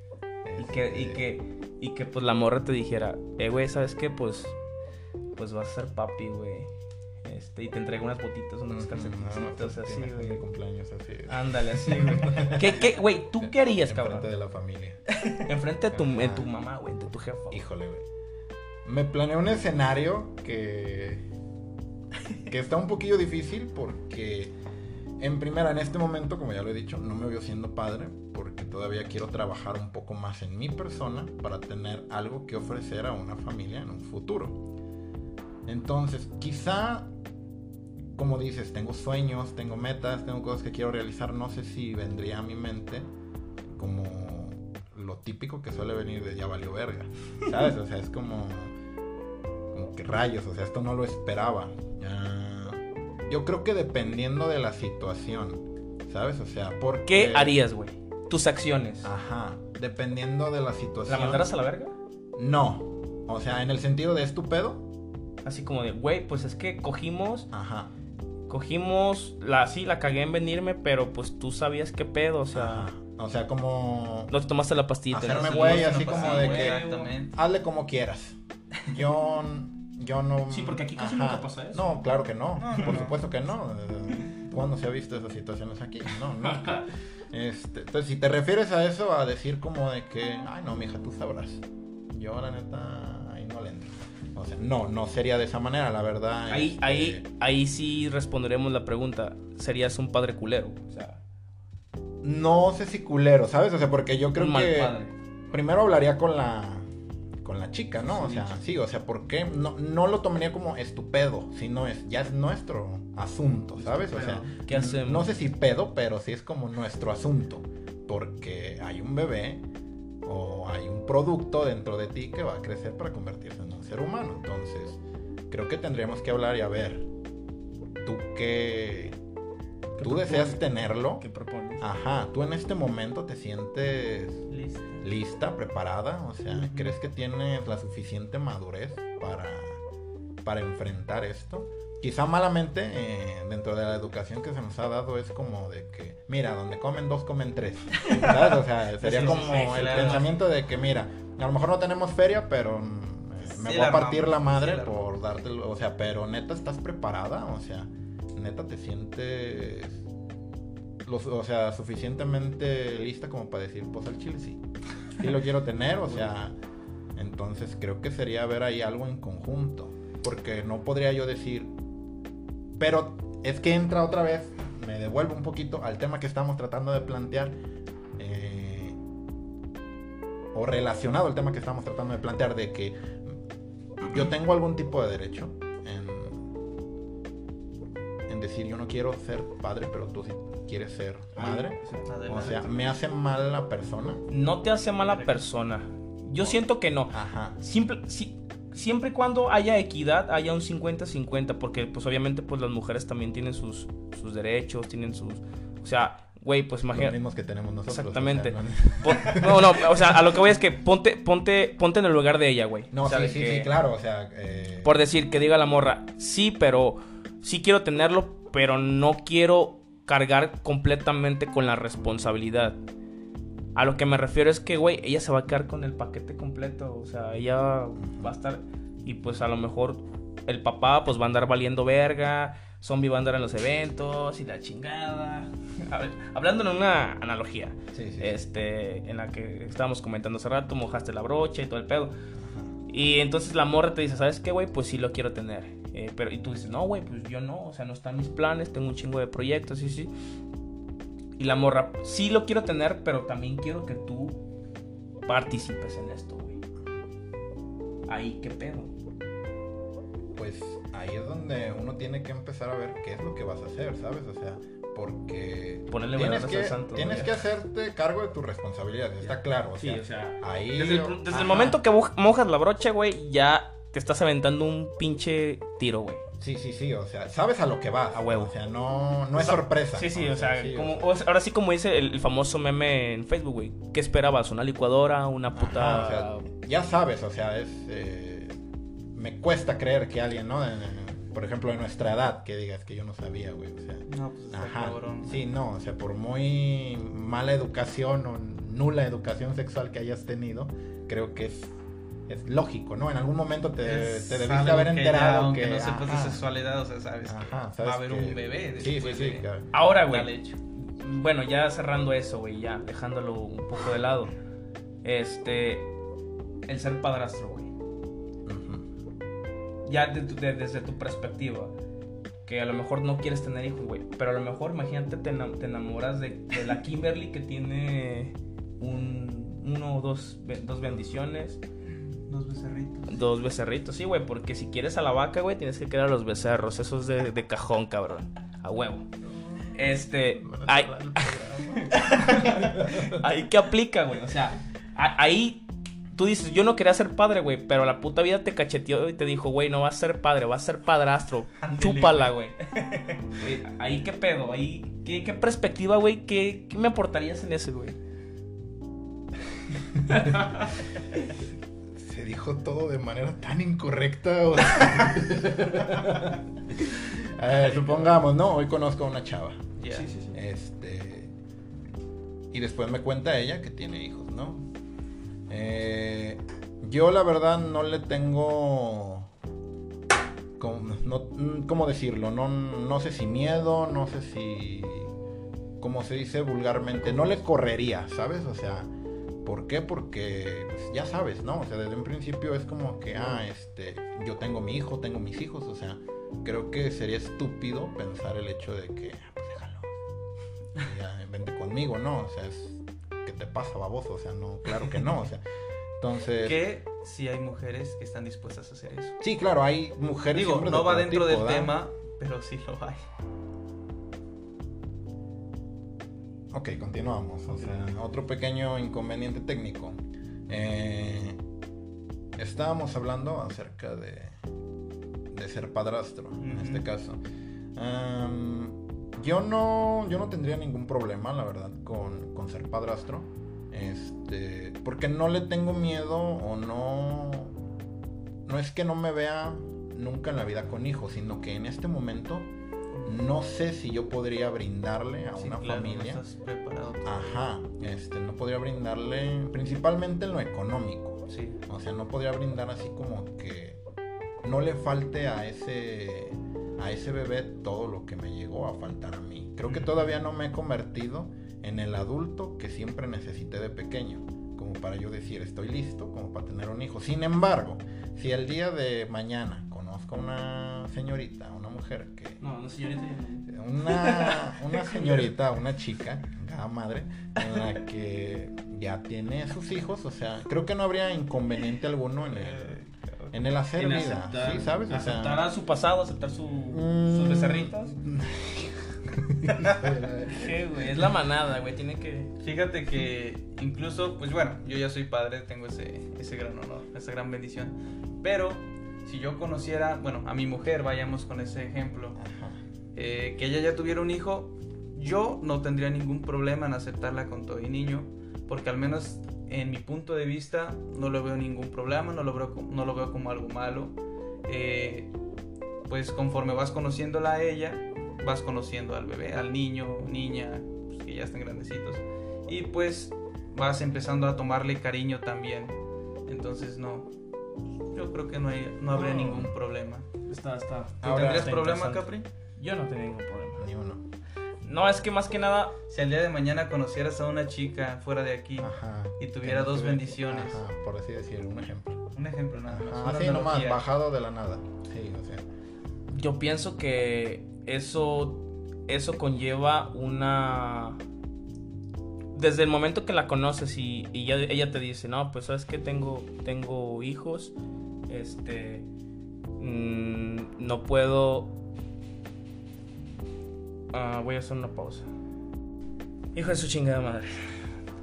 Y que, y Este, que, y que pues la morra te dijera, eh, güey, ¿sabes qué? Pues, pues vas a ser papi, güey. Este, y te entrega unas botitas, unos no, así, güey. mi cumpleaños así. Ándale, así, güey. ¿Qué, qué, güey? ¿Tú qué harías, cabrón? Enfrente de la familia. Enfrente de tu, de tu mamá, güey, de tu jefa. güey. Híjole, güey. Me planeé un escenario que. que está un poquillo difícil porque. En primera, en este momento, como ya lo he dicho, no me veo siendo padre porque todavía quiero trabajar un poco más en mi persona para tener algo que ofrecer a una familia en un futuro. Entonces, quizá, como dices, tengo sueños, tengo metas, tengo cosas que quiero realizar, no sé si vendría a mi mente como lo típico que suele venir de ya valió verga, ¿sabes? O sea, es como, como que rayos, o sea, esto no lo esperaba. Yo creo que dependiendo de la situación, ¿sabes? O sea, porque... ¿Qué harías, güey? Tus acciones. Ajá, dependiendo de la situación. ¿La mandaras a la verga? No, o sea, en el sentido de estupendo. Así como de, güey, pues es que cogimos, Ajá. cogimos, la, sí, la cagué en venirme, pero pues tú sabías qué pedo, o sea, Ajá. O sea, como... no te tomaste la pastillita. Hacerme ¿no? güey, Sí, así no como de que- Exactamente. Hazle como quieras. Yo, yo no... Sí, porque aquí casi nunca pasa eso. No, claro que no. No, no, Por no. supuesto que no. ¿Cuándo se ha visto esas situaciones aquí? No, nunca. Este, entonces, si te refieres a eso, a decir como de que, ay, no, mija, tú sabrás. Yo, la neta, O sea, no, no sería de esa manera, la verdad. Ahí, este, ahí, ahí sí responderemos la pregunta. ¿Serías un padre culero? O sea, No sé si culero, ¿sabes? O sea, porque yo creo un mal que... padre. primero hablaría con la con la chica, ¿no? O sea, sí, o sea, ¿por qué? No, no lo tomaría como estupedo, sino es, ya es nuestro asunto, ¿sabes? O sea, ¿Qué hacemos? no sé si pedo, pero sí es como nuestro asunto, porque hay un bebé o hay un producto dentro de ti que va a crecer para convertirse en un ser humano, entonces creo que tendríamos que hablar y a ver, tú qué, ¿Qué tú deseas tenerlo, ¿Qué propones? ajá, tú en este momento te sientes Listo. lista, preparada, o sea. ¿crees que tienes la suficiente madurez para, para enfrentar esto? Quizá malamente, eh, dentro de la educación que se nos ha dado, es como de que, mira, donde comen dos, comen tres. ¿Sabes? O sea, sería como el pensamiento de que, mira, a lo mejor no tenemos feria, pero me Sí, voy a partir armamos, la sí, madre la por dártelo. O sea, pero neta, ¿estás preparada? O sea, neta, ¿te sientes. los- o sea, suficientemente lista como para decir, pues al chile sí. Sí lo quiero tener, o sea. Entonces creo que sería ver ahí algo en conjunto. Porque no podría yo decir. Pero es que entra otra vez, me devuelvo un poquito al tema que estamos tratando de plantear. eh, o relacionado al tema que estamos tratando de plantear, de que yo tengo algún tipo de derecho en, en decir yo no quiero ser padre, pero tú sí quieres ser madre. O sea, me hace mal la persona. No te hace mala persona. Yo siento que no. Ajá. Simple, si- siempre y cuando haya equidad, haya un 50-50, porque pues obviamente pues las mujeres también tienen sus, sus derechos, tienen sus... O sea, güey, pues Los imagínate... mismos que tenemos nosotros. Exactamente. o sea, no- No, o sea, a lo que voy es que ponte, ponte, ponte en el lugar de ella, güey. No, sí, sí, que- sí, claro, o sea... eh, Por decir que diga la morra, sí, pero sí quiero tenerlo, pero no quiero cargar completamente con la responsabilidad. A lo que me refiero es que, güey, ella se va a quedar con el paquete completo. O sea, ella va a estar. Y pues a lo mejor el papá, pues va a andar valiendo verga. Zombie andar en los eventos y la chingada. Ver, hablando en una analogía, sí, sí. este, en la que estábamos comentando hace rato, mojaste la brocha y todo el pedo. Y entonces la morra te dice, ¿sabes qué, güey? Pues sí lo quiero tener. Eh, pero, y tú dices, no, güey, pues yo no. O sea, no están mis planes, tengo un chingo de proyectos, sí, sí. Y la morra, sí lo quiero tener, pero también quiero que tú participes en esto, güey. Ahí, ¿qué pedo? Pues ahí es donde uno tiene que empezar a ver qué es lo que vas a hacer, ¿sabes? O sea, porque Ponerle tienes, que, santo, tienes que hacerte cargo de tu responsabilidad, está claro. O Sí, sea, o sea, ahí... desde el, desde el momento que mo- mojas la brocha, güey, ya te estás aventando un pinche tiro, güey. Sí, sí, sí, o sea, sabes a lo que vas. A huevo. O sea, no, no es O sea, sorpresa. Sí, sí, o sea, sí, como, o sea, o sea, ahora sí como dice el, el famoso meme en Facebook, güey. ¿Qué esperabas? ¿Una licuadora? ¿Una puta...? ajá, o sea, ya sabes, o sea, es... eh, me cuesta creer que alguien, ¿no? En- por ejemplo, de nuestra edad, que digas que yo no sabía, güey, o sea... No, pues está Ajá. cabrón. Sí, no, o sea, por muy mala educación o nula educación sexual que hayas tenido, creo que es, es lógico, ¿no? En algún momento te, Es te debiste haber que ya, enterado aunque que... no sepas ajá, de sexualidad, o sea, sabes que ajá, va sabes a haber que- un bebé Sí, sí, sí, de claro. Ahora, güey. Bueno, ya cerrando eso, güey, ya dejándolo un poco de lado. Este... El ser padrastro. Ya de desde tu perspectiva. Que a lo mejor no quieres tener hijos, güey. Pero a lo mejor, imagínate, te, enam- te enamoras de, de la Kimberly que tiene un, uno o dos, dos bendiciones. Dos becerritos. Dos becerritos, sí, güey, porque si quieres a la vaca, güey, tienes que querer a los becerros. Eso es de, de cajón, cabrón. A huevo. Este. Ahí, ahí que aplica, güey. O sea, ahí tú dices, yo no quería ser padre, güey, pero la puta vida te cacheteó y te dijo, güey, no vas a ser padre, vas a ser padrastro. Ándele, Chúpala, güey. Güey, Ahí qué pedo, ahí. ¿Qué, qué perspectiva, güey? ¿Qué, ¿Qué me aportarías en ese, güey? Se dijo todo de manera tan incorrecta. o sea. Eh, supongamos, ¿no? Hoy conozco a una chava. Ya. Sí, sí, sí. Este. Y después me cuenta ella que tiene hijos, ¿no? Eh, yo la verdad no le tengo. ¿Cómo, no, mm, ¿cómo decirlo? No, no sé si miedo, no sé si. Como se dice vulgarmente, no le correría, ¿sabes? O sea, ¿por qué? Porque pues, ya sabes, ¿no? O sea, desde un principio es como que, ah, este, yo tengo mi hijo, tengo mis hijos, o sea, creo que sería estúpido pensar el hecho de que, ah, pues déjalo, vente conmigo, ¿no? O sea, es, ¿qué te pasa, baboso? O sea, no, claro que no, o sea, entonces... Que si hay mujeres que están dispuestas a hacer eso. Sí, claro, hay mujeres... Digo, no va dentro tipo, del tema, pero sí lo hay. Ok, continuamos. O sea, otro pequeño inconveniente técnico. Eh, estábamos hablando acerca de, de ser padrastro, en este caso. Yo, no, yo no tendría ningún problema, la verdad, con, con ser padrastro. Este, porque no le tengo miedo o no... No es que no me vea nunca en la vida con hijos, sino que en este momento no sé si yo podría brindarle a Sí, una claro, no familia. estás preparado. Ajá, este, no podría brindarle principalmente en lo económico. Sí. O sea, no podría brindar así como que no le falte a ese a ese bebé todo lo que me llegó a faltar a mí. Creo que todavía no me he convertido en el adulto que siempre necesité de pequeño, como para yo decir estoy listo como para tener un hijo. Sin embargo, si el día de mañana conozco a una señorita, una mujer que No, no, señorita. una, una señorita, una chica, cada madre, en la que ya tiene sus hijos, o sea, creo que no habría inconveniente alguno en el, en el hacer En vida, aceptar, ¿sí? ¿Sabes? O aceptar sea, a su pasado, aceptar su, mm, sus becerritos. ¿Qué, güey? Es la manada, güey. Tiene que. Fíjate que incluso, pues bueno, yo ya soy padre, tengo ese, ese gran honor, esa gran bendición. Pero si yo conociera, bueno, a mi mujer, vayamos con ese ejemplo, eh, que ella ya tuviera un hijo, yo no tendría ningún problema en aceptarla con todo y niño, porque al menos en mi punto de vista no lo veo ningún problema, no lo veo, no lo veo como algo malo. Eh, pues conforme vas conociéndola a ella, vas conociendo al bebé, al niño, niña, pues, que ya están grandecitos, y pues vas empezando a tomarle cariño también. Entonces no, yo creo que no, hay, no habría No. ningún problema. Está, está. ¿Tú Ahora tendrías está problema. Capri? Yo no tenía ningún problema. Ni uno. No, es que más que nada. Si al día de mañana conocieras a una chica fuera de aquí, Ajá. Y tuviera dos bendiciones. Ajá, por así decir, un ejemplo. un ejemplo nada más. Así nomás, bajado de la nada. Sí, o sea. Yo pienso que eso. Eso conlleva una. Desde el momento que la conoces y, ella te dice, no, pues sabes que tengo, tengo hijos, este, mm, no puedo, Ah, voy a hacer una pausa. Hijo de su chingada madre.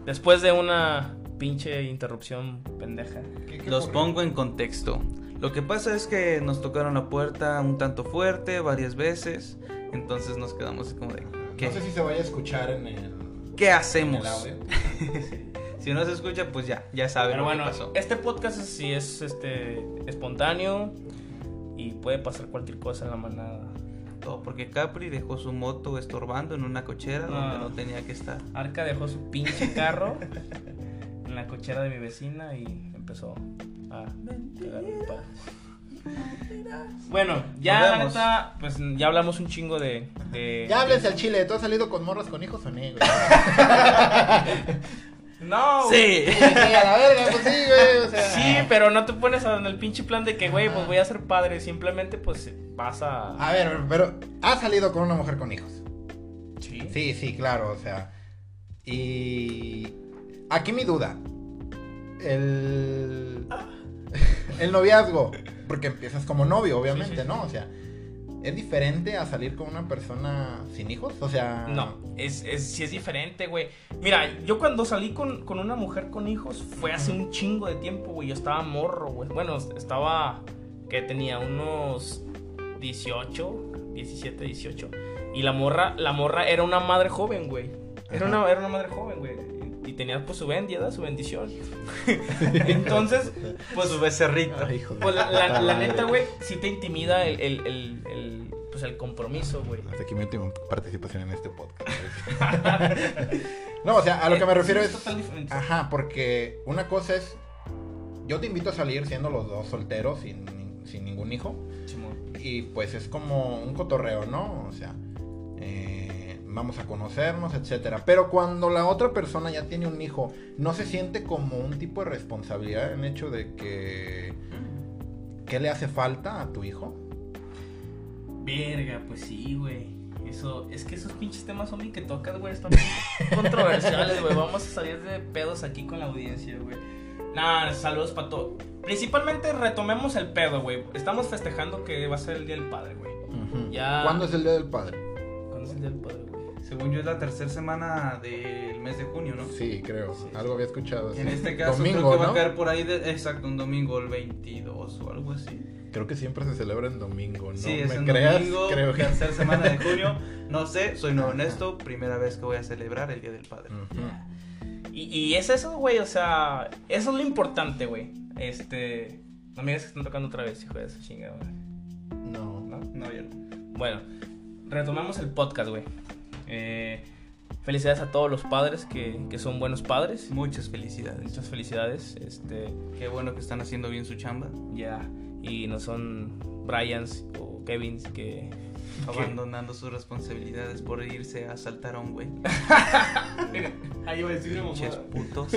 Después de una pinche interrupción pendeja. ¿qué- qué Los pongo en contexto. Lo que pasa es que nos tocaron la puerta un tanto fuerte varias veces. Entonces nos quedamos así como de. ¿Qué, No sé si se vaya a escuchar en el, ¿qué en hacemos? el audio. Si no se escucha, pues ya, ya saben Pero lo bueno, que pasó. este podcast sí es este espontáneo y puede pasar cualquier cosa en la manada. Todo porque Capri dejó su moto estorbando en una cochera donde Ah. no tenía que estar. Arca dejó su pinche carro en la cochera de mi vecina y empezó a cagar palo. Bueno, ya la neta, pues ya hablamos un chingo de. de- Ya hables al chile, ¿tú has salido con morras con hijos o no, güey? No, Sí. Sí, a la verga, pues sí, güey, o sea. Sí, pero no te pones en el pinche plan de que, güey, pues voy a ser padre. Simplemente, pues vas a. A ver, pero ¿has salido con una mujer con hijos? Sí. Sí, sí, claro, o sea. Y aquí mi duda. El el noviazgo, porque empiezas como novio, obviamente, Sí, sí, sí. ¿no? O sea, ¿es diferente a salir con una persona sin hijos? O sea, No, es, es, sí es diferente, güey. Mira, yo cuando salí con, con una mujer con hijos fue hace un chingo de tiempo, güey. Yo estaba morro, güey. Bueno, estaba, que tenía unos 18, 17, 18. Y la morra, la morra era una madre joven, güey. Era Ajá. una, era una madre joven, güey. Y tenía pues su bendiada, su bendición. Entonces, Pues su becerrito. Ay, hijo de pues la, neta, güey, sí te intimida el, el, el, el, pues, el compromiso, güey. Hasta aquí mi última participación en este podcast. no, o sea, a lo que me refiero Sí, es. total diferente. Ajá, porque una cosa es. Yo te invito a salir siendo los dos solteros, sin, sin ningún hijo. Simón. Y pues es como un cotorreo, ¿no? O sea, eh, vamos a conocernos, etcétera. Pero cuando la otra persona ya tiene un hijo, ¿no se siente como un tipo de responsabilidad en hecho de que. ¿Qué le hace falta a tu hijo? Verga, pues sí, güey. Eso, es que esos pinches temas son bien que tocas, güey, están controversiales, güey. Vamos a salir de pedos aquí con la audiencia, güey. Nah, saludos para todo. Principalmente retomemos el pedo, güey. Estamos festejando que va a ser el Día del Padre, güey. Ya. ¿Cuándo es el Día del Padre? ¿Cuándo es el Día del Padre, güey? Según yo es la tercera semana del mes de junio, ¿no? Sí, creo. Sí. Algo había escuchado. En sí. este caso Domingo, creo que va ¿no? a caer por ahí, de, exacto, un domingo, el 22 o algo así. Creo que siempre se celebra en domingo, ¿no? sí, es me en creas, domingo, creo que... tercera semana de junio. No sé, soy no honesto, primera vez que voy a celebrar el Día del Padre. Ujú. Y, y es eso, güey, o sea, eso es lo importante, güey. Este. No me digas que están tocando otra vez, hijo de esa chingada, güey. No. ¿No? No, ya no. Bueno, retomamos el podcast, güey. Eh, felicidades a todos los padres que, que son buenos padres. Muchas felicidades. Muchas felicidades. Este, Qué bueno que están haciendo bien su chamba. ya. Y no son Bryans o Kevins que. Abandonando sus responsabilidades por irse a asaltar a un güey. Ahí iba a decir una Pinches putos.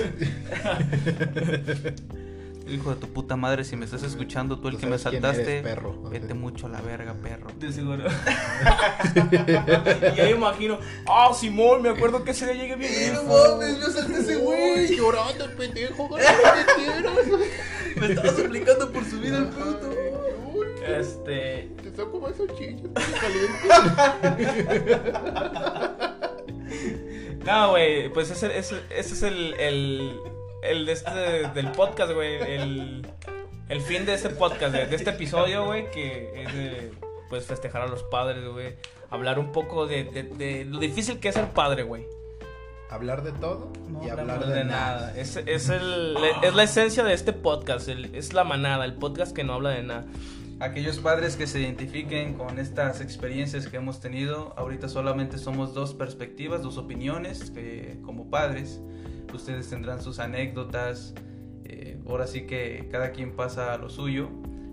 Hijo de tu puta madre, si me estás escuchando, tú el Tú que me sabes quién saltaste, eres, perro. vete mucho a la verga, perro. De seguro. y ahí imagino, ah, Simón, me acuerdo que ese día llegué bien. grifo". yo salté ese Uy, llorando el pendejo, güey, Me estaba suplicando por subir al puto. Este. Te saco más ochillos, caliente. No, güey, pues ese, ese, ese es el, el, el de este, del podcast, güey. El, el fin de este podcast, de, de este episodio, güey, que es de, pues, festejar a los padres, güey. Hablar un poco de, de, de lo difícil que es ser padre, güey. Hablar de todo No y hablar de, nada. Es, es, el, es la esencia de este podcast, el- es la manada, el podcast que no habla de nada. Aquellos padres que se identifiquen con estas experiencias que hemos tenido, ahorita solamente somos dos perspectivas, dos opiniones que como padres, ustedes tendrán sus anécdotas, eh, ahora sí que cada quien pasa a lo suyo,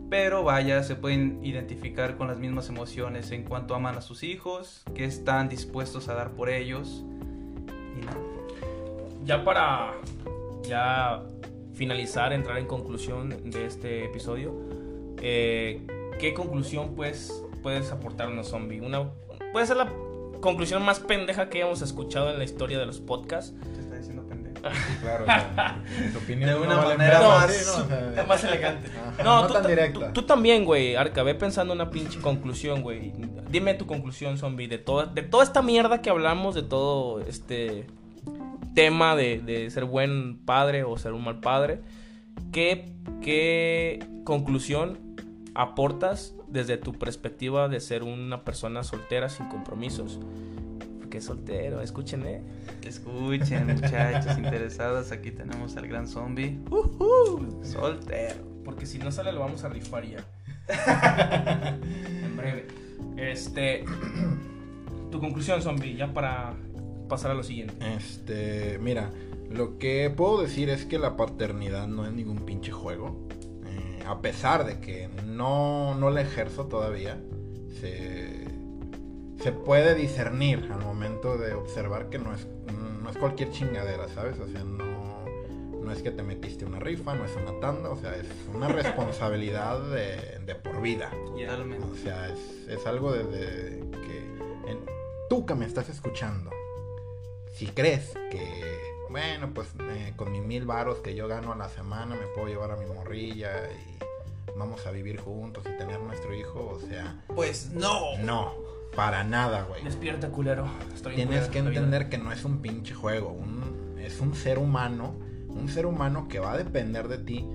pero vaya, se pueden identificar con las mismas emociones en cuanto aman a sus hijos, que están dispuestos a dar por ellos y nada. Ya para ya finalizar, entrar en conclusión de este episodio, eh, ¿qué conclusión pues puedes aportarnos, zombie? Una, puede ser la conclusión más pendeja que hayamos escuchado en la historia de los podcasts. Claro, o sea, tu opinión De no una vale manera más- sí, ¿no? O sea, Es más elegante. Ajá, No, no tú, tan ta- directa. tú- tú también, güey, Arca, ve pensando una pinche conclusión, güey. Dime tu conclusión, zombie, de toda, de toda esta mierda que hablamos, de todo este tema de, de ser buen padre o ser un mal padre. ¿Qué, qué conclusión aportas desde tu perspectiva de ser una persona soltera sin compromisos? Porque es soltero, escuchen, eh. Escuchen, muchachos interesados, aquí tenemos al gran zombie. Soltero. Porque si no sale lo vamos a rifar ya. en breve. Este. Tu conclusión, zombie, ya para pasar a lo siguiente. Este, mira, lo que puedo decir es que la paternidad no es ningún pinche juego. Eh, a pesar de que no, no la ejerzo todavía, se, se puede discernir al momento de observar que no es, no es cualquier chingadera, ¿sabes? O sea, no, no es que te metiste una rifa, no es una tanda, o sea, es una responsabilidad de, de por vida. Totalmente. O sea, es, es algo desde que en- tú que me estás escuchando, si crees que, bueno, pues eh, con mis mil varos que yo gano a la semana me puedo llevar a mi morrilla y vamos a vivir juntos y tener nuestro hijo, o sea, Pues no. no, para nada, güey. Despierta, culero. Estoy en Tienes culero que entender que no es un pinche juego, un- es un ser humano, un ser humano que va a depender de ti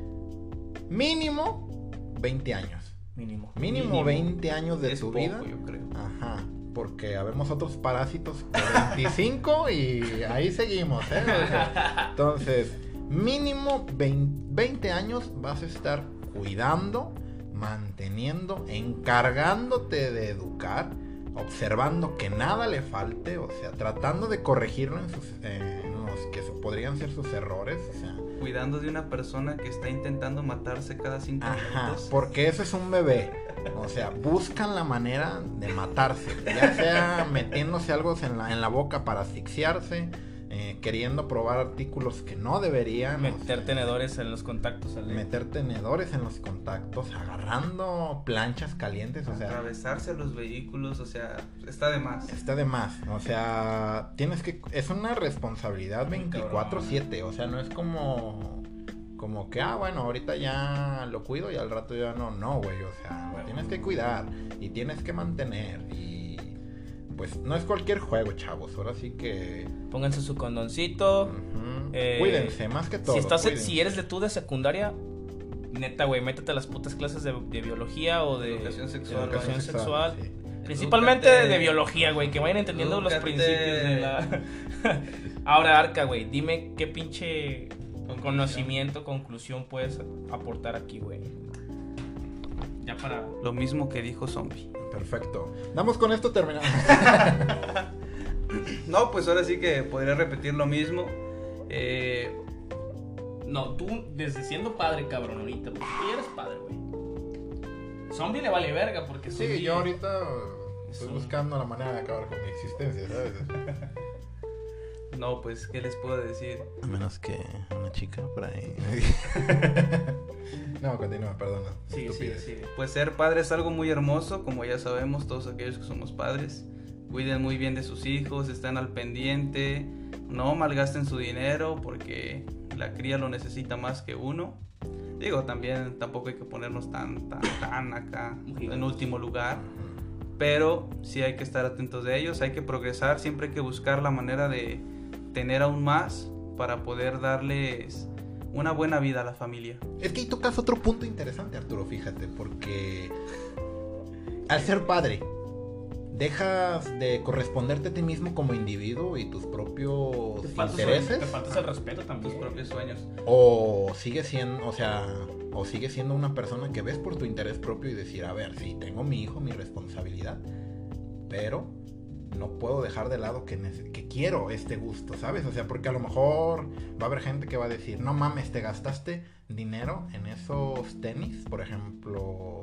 mínimo 20 años. Mínimo. Mínimo, 20 años de es tu poco, vida. yo creo. Ajá, porque habemos otros parásitos de 25 y ahí seguimos, ¿eh? O sea, entonces, mínimo 20, 20 años vas a estar cuidando, manteniendo, encargándote de educar, observando que nada le falte, o sea, tratando de corregirlo en, sus, eh, en los que podrían ser sus errores, o sea, Cuidando de una persona que está intentando matarse cada cinco Ajá, minutos. porque eso es un bebé. O sea, buscan la manera de matarse. Ya sea metiéndose algo en la, en la boca para asfixiarse, queriendo probar artículos que no deberían. o Meter sea, tenedores en los contactos. Ale. meter tenedores en los contactos, agarrando planchas calientes. O sea, atravesarse a los vehículos, o sea, está de más. está de más. O sea, tienes que. Es una responsabilidad Muy cabrón. 24-7. O sea, no es como. Como que, ah, bueno, ahorita ya lo cuido y al rato ya no. No, güey. O sea, lo tienes que cuidar y tienes que mantener. Y. Pues no es cualquier juego, chavos. Ahora sí que. Pónganse su condoncito. Eh, cuídense, más que todo. si, estás, cuídense. si eres de tú de secundaria, neta, güey, métete a las putas clases de, de biología o de Educación sexual, de educación Educación sexual. sí. Principalmente de biología, güey, que vayan entendiendo los principios de la... Ahora, Arca, güey, dime qué pinche Conclusión. conocimiento, conclusión puedes aportar aquí, güey. Ya para... Lo mismo que dijo Zombie. Perfecto. Damos con esto terminamos. No, pues ahora sí que podría repetir lo mismo. Eh, No, tú desde siendo padre, cabrón, ahorita, porque tú ya eres padre, güey. Zombie le vale verga porque Sí, zombie- yo ahorita estoy un- buscando la manera de acabar con mi existencia, ¿sabes? no, pues, ¿qué les puedo decir? A menos que una chica por ahí. no, continúa, perdona. Sí, sí, sí. Pues ser padre es algo muy hermoso, como ya sabemos todos aquellos que somos padres. Cuiden muy bien de sus hijos, estén al pendiente, no malgasten su dinero porque la cría lo necesita más que uno. Digo, también tampoco hay que ponernos tan, tan, tan acá en último lugar. Pero sí hay que estar atentos de ellos, hay que progresar, siempre hay que buscar la manera de tener aún más para poder darles una buena vida a la familia. Es que ahí tocas otro punto interesante, Arturo, fíjate, porque al ser padre, dejas de corresponderte a ti mismo como individuo y tus propios Te intereses, te faltas el respeto también. Tus propios sueños. o sigues siendo, o sea, o sigues siendo una persona que ves por tu interés propio y decir, a ver, sí, tengo mi hijo, mi responsabilidad, pero no puedo dejar de lado que, que quiero este gusto, ¿sabes? O sea, porque a lo mejor va a haber gente que va a decir, no mames, te gastaste dinero en esos tenis, por ejemplo.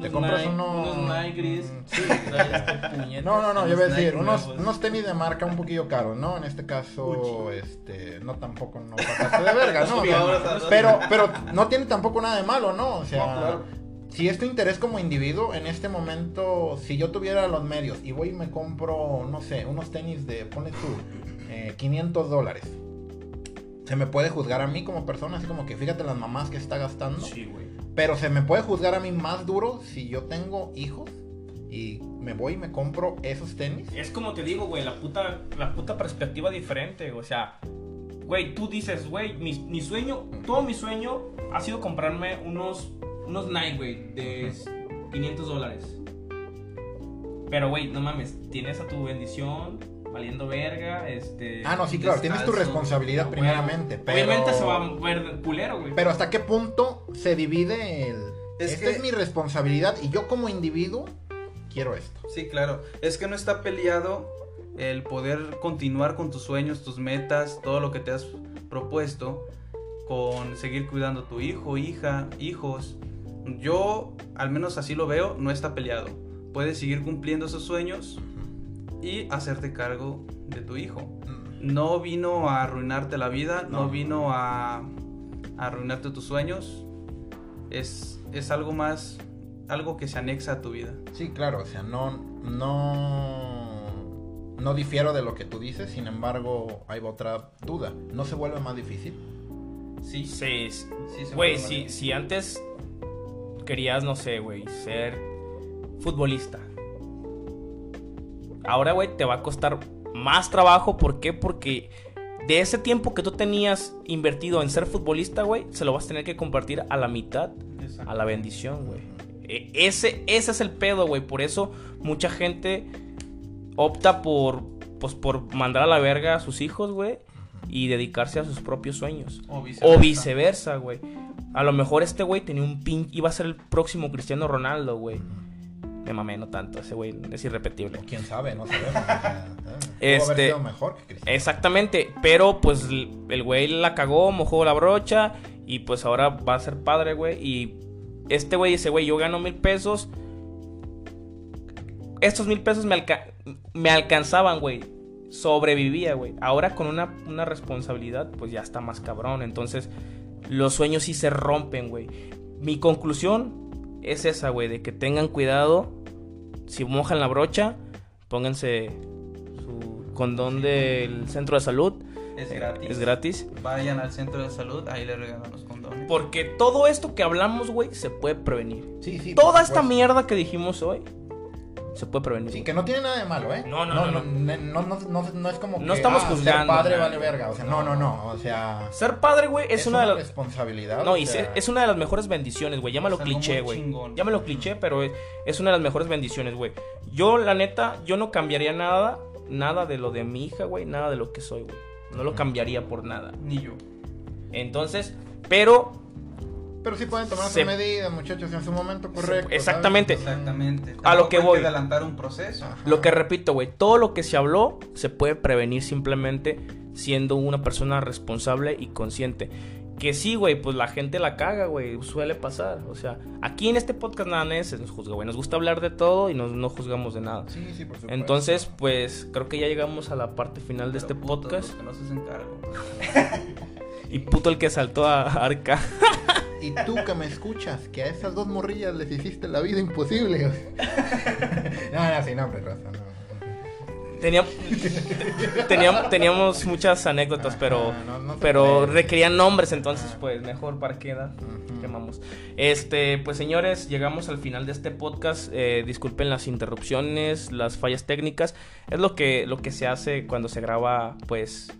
Te compras Nike- unos- Unos Nike gris. Mm, Sí, este No, no, no, yo voy a decir, unos, unos tenis de marca un poquillo caros, ¿no? En este caso, este, no tampoco, no de verga, ¿no? O sea, Ahora, pero, pero no tiene tampoco nada de malo, ¿no? O sea, No, claro. Si es tu interés como individuo, en este momento, si yo tuviera los medios y voy y me compro, no sé, unos tenis de, pone tú, eh, 500 dólares. Se me puede juzgar a mí como persona, así como que fíjate las mamás que está gastando. Sí, güey. Pero se me puede juzgar a mí más duro si yo tengo hijos y me voy y me compro esos tenis. Es como te digo, güey, la puta, la puta perspectiva diferente. O sea, güey, tú dices, güey, mi, mi sueño, todo mi sueño ha sido comprarme unos, unos Nike, güey, de 500 dólares. Pero, güey, no mames, tienes a tu bendición valiendo verga, este... Ah, no, sí, claro, tienes tu responsabilidad primeramente. Pero... Obviamente se va a ver culero, güey. Pero hasta qué punto se divide el... Es Esta que- es mi responsabilidad y yo como individuo quiero esto. Sí, claro. Es que no está peleado el poder continuar con tus sueños, tus metas, todo lo que te has propuesto, con seguir cuidando a tu hijo, hija, hijos. Yo, al menos así lo veo, no está peleado. Puedes seguir cumpliendo esos sueños y hacerte cargo de tu hijo. No vino a arruinarte la vida, no, No. vino a, a arruinarte tus sueños. Es, es algo más, algo que se anexa a tu vida. Sí, claro, o sea, no, no, no difiero de lo que tú dices, sin embargo, hay otra duda. ¿No se vuelve más difícil? Sí, Sí, sí Güey, si, si antes querías, no sé, güey, ser futbolista. Ahora, güey, te va a costar más trabajo. ¿Por qué? Porque de ese tiempo que tú tenías invertido en ser futbolista, güey, se lo vas a tener que compartir a la mitad Exacto. a la bendición, güey. E- Ese, ese es el pedo, güey. Por eso mucha gente opta por, pues, por mandar a la verga a sus hijos, güey. Y dedicarse a sus propios sueños. O viceversa. O viceversa, güey. A lo mejor este güey tenía un pin... Iba a ser el próximo Cristiano Ronaldo, güey. Me mamé, no tanto. Ese güey es irrepetible. Quién sabe, no sabemos. Pudo haber Este- sido mejor que Cristiano. Exactamente. Pero pues el güey la cagó, mojó la brocha. Y pues ahora va a ser padre, güey. Y este güey dice, güey, yo gano mil pesos. Estos mil pesos me, alca- me alcanzaban, güey. Sobrevivía, güey. Ahora con una, una responsabilidad, pues ya está más cabrón. Entonces, los sueños sí se rompen, güey. Mi conclusión es esa, güey, de que tengan cuidado. Si mojan la brocha, pónganse su condón del centro de salud. Es gratis. Es gratis. Vayan al centro de salud, ahí les regalan los condones. Porque todo esto que hablamos, güey, se puede prevenir. Sí, sí. Toda esta mierda que dijimos hoy, se puede prevenir. Sí, que no tiene nada de malo, ¿eh? No, no, no, no. No, no, no- no es como No que, estamos ah, juzgando Ser padre vale verga. O sea, no, no, no. O sea, Ser padre, güey, es, una, de las... responsabilidad. No, o y sea, se- es una de las mejores bendiciones, güey. Llámalo Es algo cliché, güey. Llámalo cliché, pero es, es una de las mejores bendiciones, güey. Yo, la neta, yo no cambiaría nada, nada de lo de mi hija, güey, nada de lo que soy, güey. No lo cambiaría por nada. Ni yo. Entonces, pero Pero sí pueden tomar sus medidas, muchachos, en su momento correcto. ¿sabes? Exactamente. Exactamente. A lo que voy. adelantar un proceso. Ajá. Lo que repito, güey, todo lo que se habló se puede prevenir simplemente siendo una persona responsable y consciente. Que sí, güey, pues la gente la caga, güey, suele pasar. O sea, aquí en este podcast nada más se nos juzga, güey. Nos gusta hablar de todo y nos, no juzgamos de nada. Sí, sí, por supuesto. Entonces, pues creo que ya llegamos a la parte final de Pero este podcast. los que no se hacen cargo. Y puto el que saltó a Arca. Y tú que me escuchas, que a esas dos morrillas les hiciste la vida imposible. no, no, sí, no, hombre, raza, no. Teníamos, teníamos, teníamos muchas anécdotas, pero, no- no pero requerían nombres, entonces pues mejor para qué. Ujú. Quemamos. Este, pues señores, llegamos al final de este podcast. Eh, disculpen las interrupciones, las fallas técnicas. Es lo que, lo que se hace cuando se graba, pues.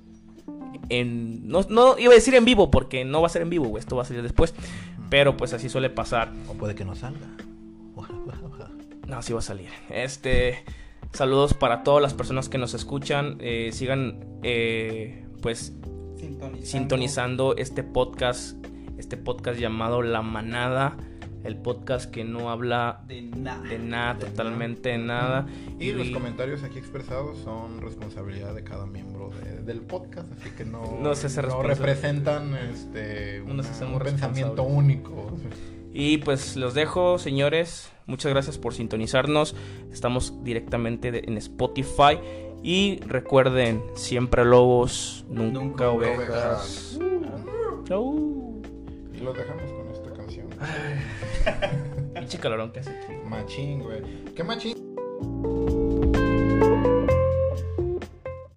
En. No, no iba a decir en vivo, porque no va a ser en vivo, güey. Esto va a salir después. Pero pues así suele pasar. O puede que no salga. No, sí va a salir. Este. Saludos para todas las personas que nos escuchan. Eh, sigan, eh, pues, Sintonizando. sintonizando este podcast. Este podcast llamado La Manada. El podcast que no habla De nada. de nada, De totalmente de nada. Y los comentarios aquí expresados son responsabilidad de cada miembro de- del podcast, así que no, No se representan este, una- un pensamiento único. Y pues los dejo, señores. Muchas gracias por sintonizarnos. Estamos directamente de- en Spotify. Y recuerden, siempre lobos, nunca, Nunca ovejas. Y los dejamos con esta canción. Pinche calorón que hace. Machín, güey. ¿Qué machín?